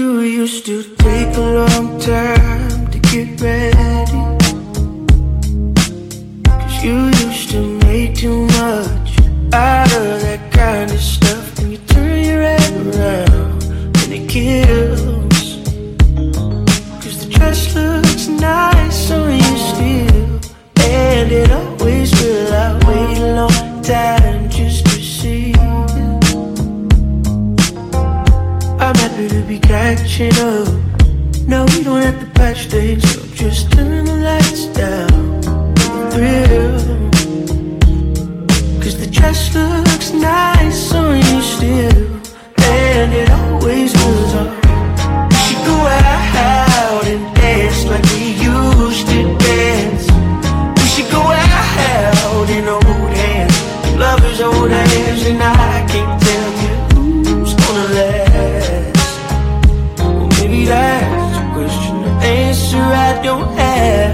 Do you still take a long time to get ready? Cause you used to make too much out of that be catching up. No, we don't have to patch things up. Just turn the lights down. Thrill. Cause the dress looks nice on you still. And it always was I.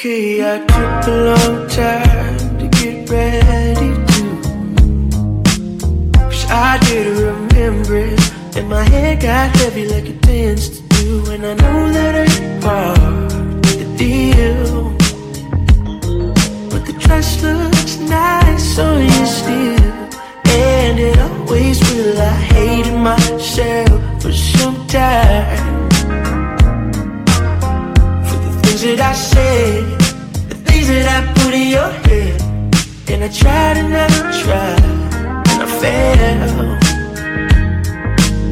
Okay, I took a long time to get ready to. Wish I did remember it. And my head got heavy like it tends to. And I know that ain't part the deal. But the dress looks nice on you still. And it always I hated myself for some time. For the things that I said, the things that I put in your head. And I tried and I tried, and I failed.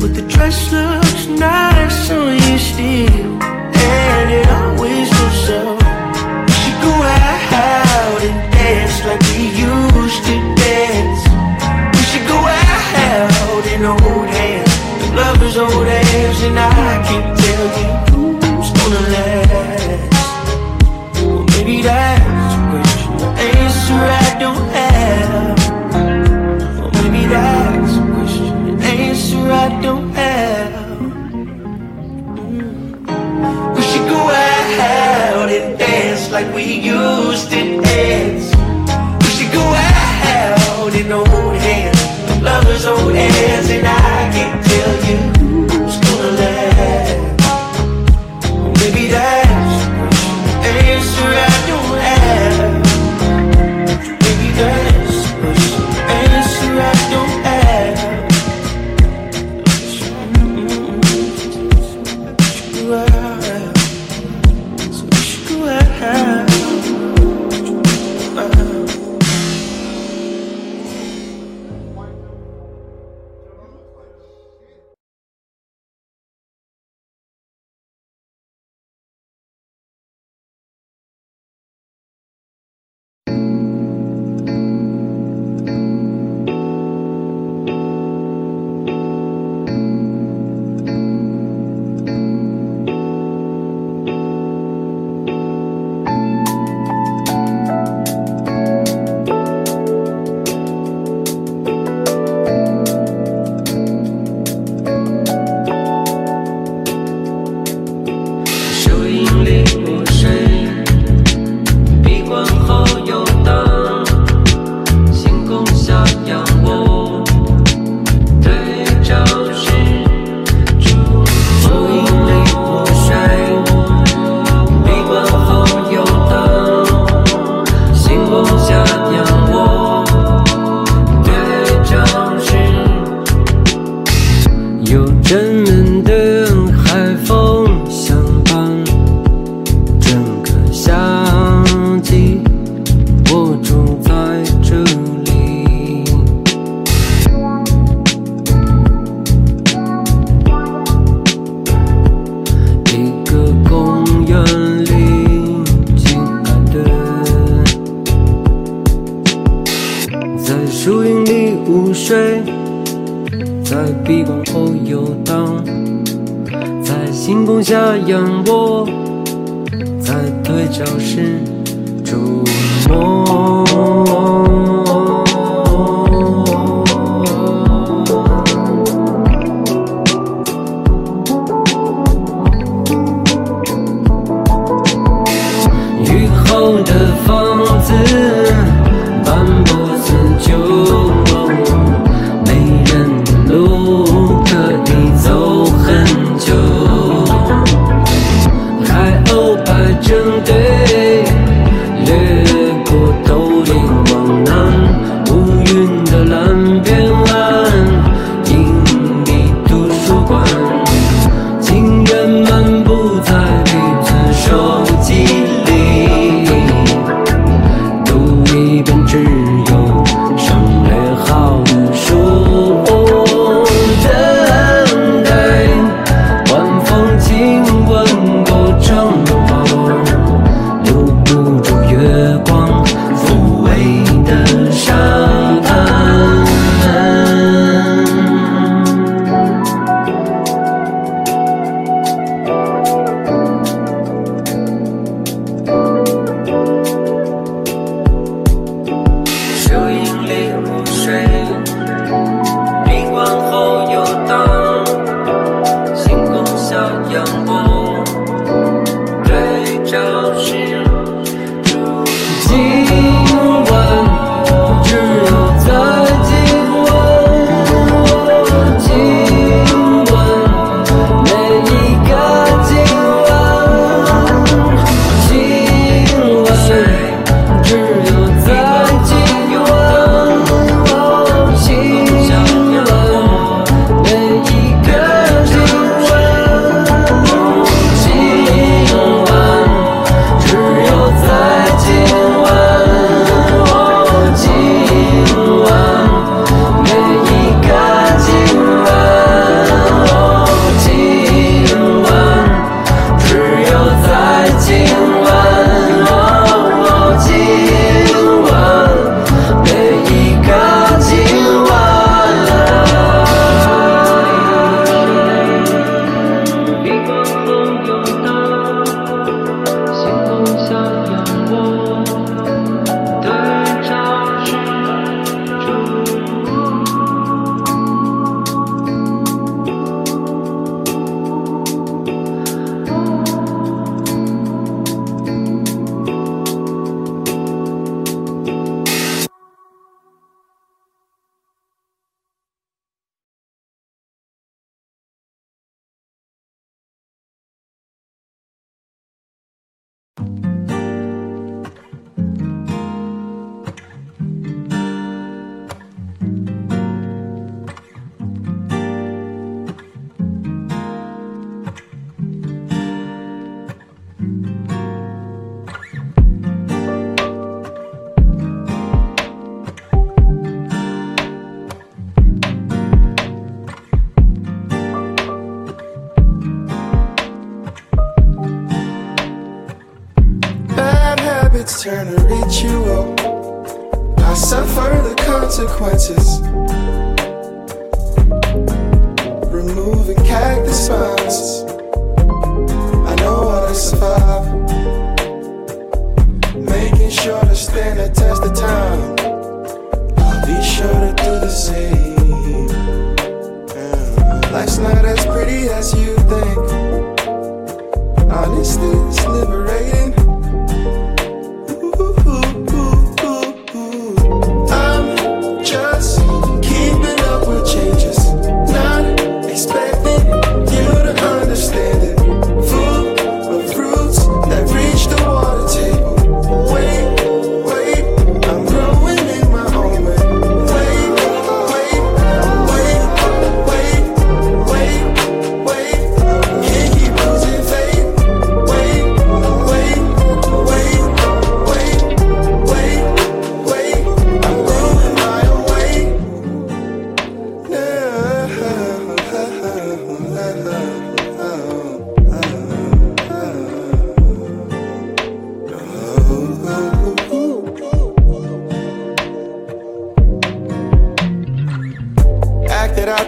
But the dress looks nice on you still, and it always will so. We should go out and dance like we used to dance. In old hands, lovers old hands, and I can't 在闭关后游荡，在星空下仰卧，在对照时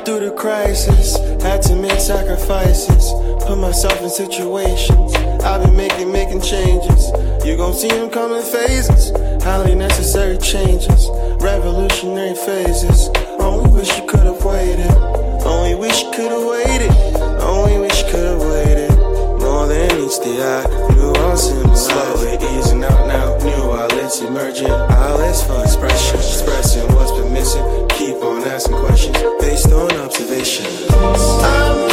through the crisis, had to make sacrifices, put myself in situations. I've been making, making changes. You gon' see them come in phases, highly necessary changes, revolutionary phases. Only wish you could've waited, only wish you could've waited, only wish you could've waited. More than meets the eye, nuance in my Slowly easing out now, new outlets emerging, outlets for expression, expressing what's been missing. Keep on asking questions based on observation. I'm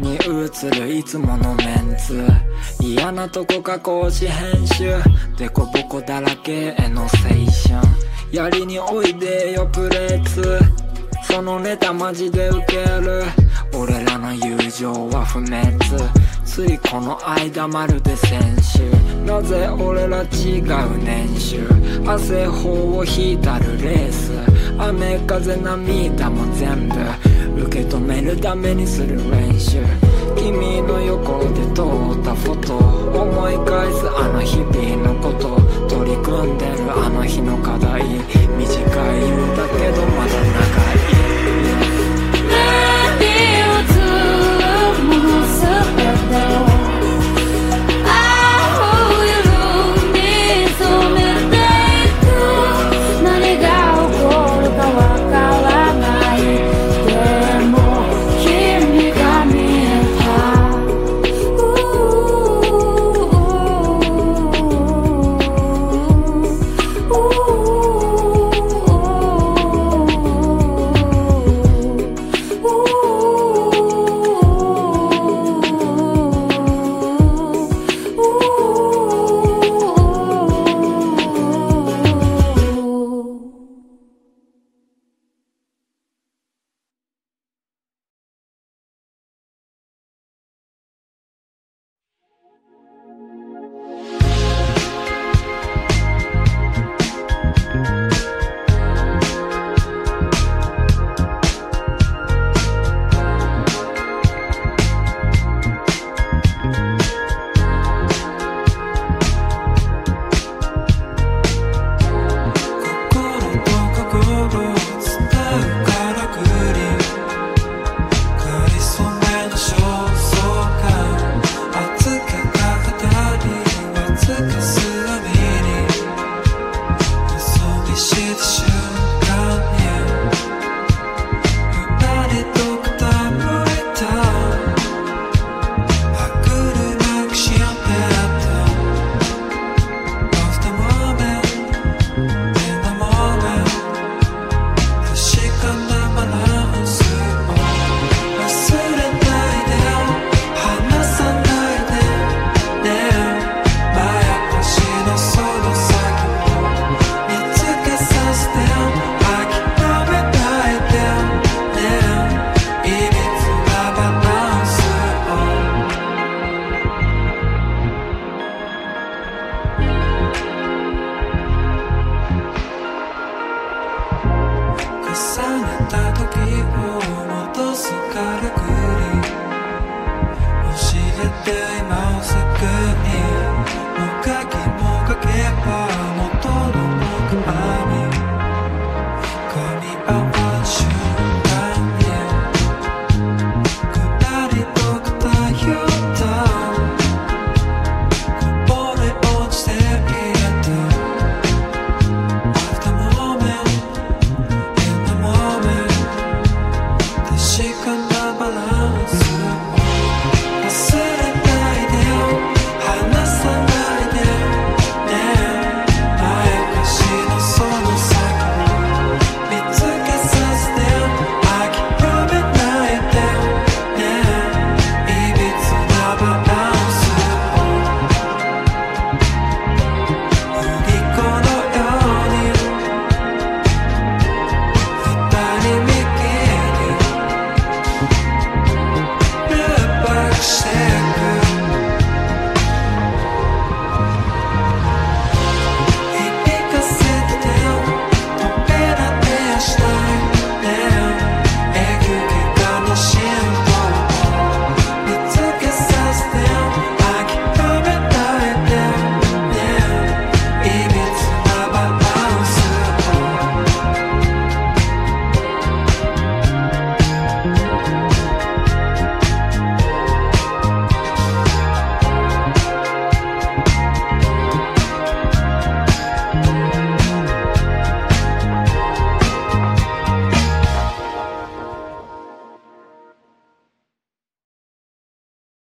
に映るいつものメンツ。嫌なとこ加工し編集。デコボコだらけへの青春やりにおいでよプレーツ。そのネタマジでウケる。俺らの友情は不滅。ついこの間まるで先週。なぜ俺ら違う年収。汗法を引いたるレース。雨風涙も全部。受け止めるためにする練習。君の横で撮ったフォト。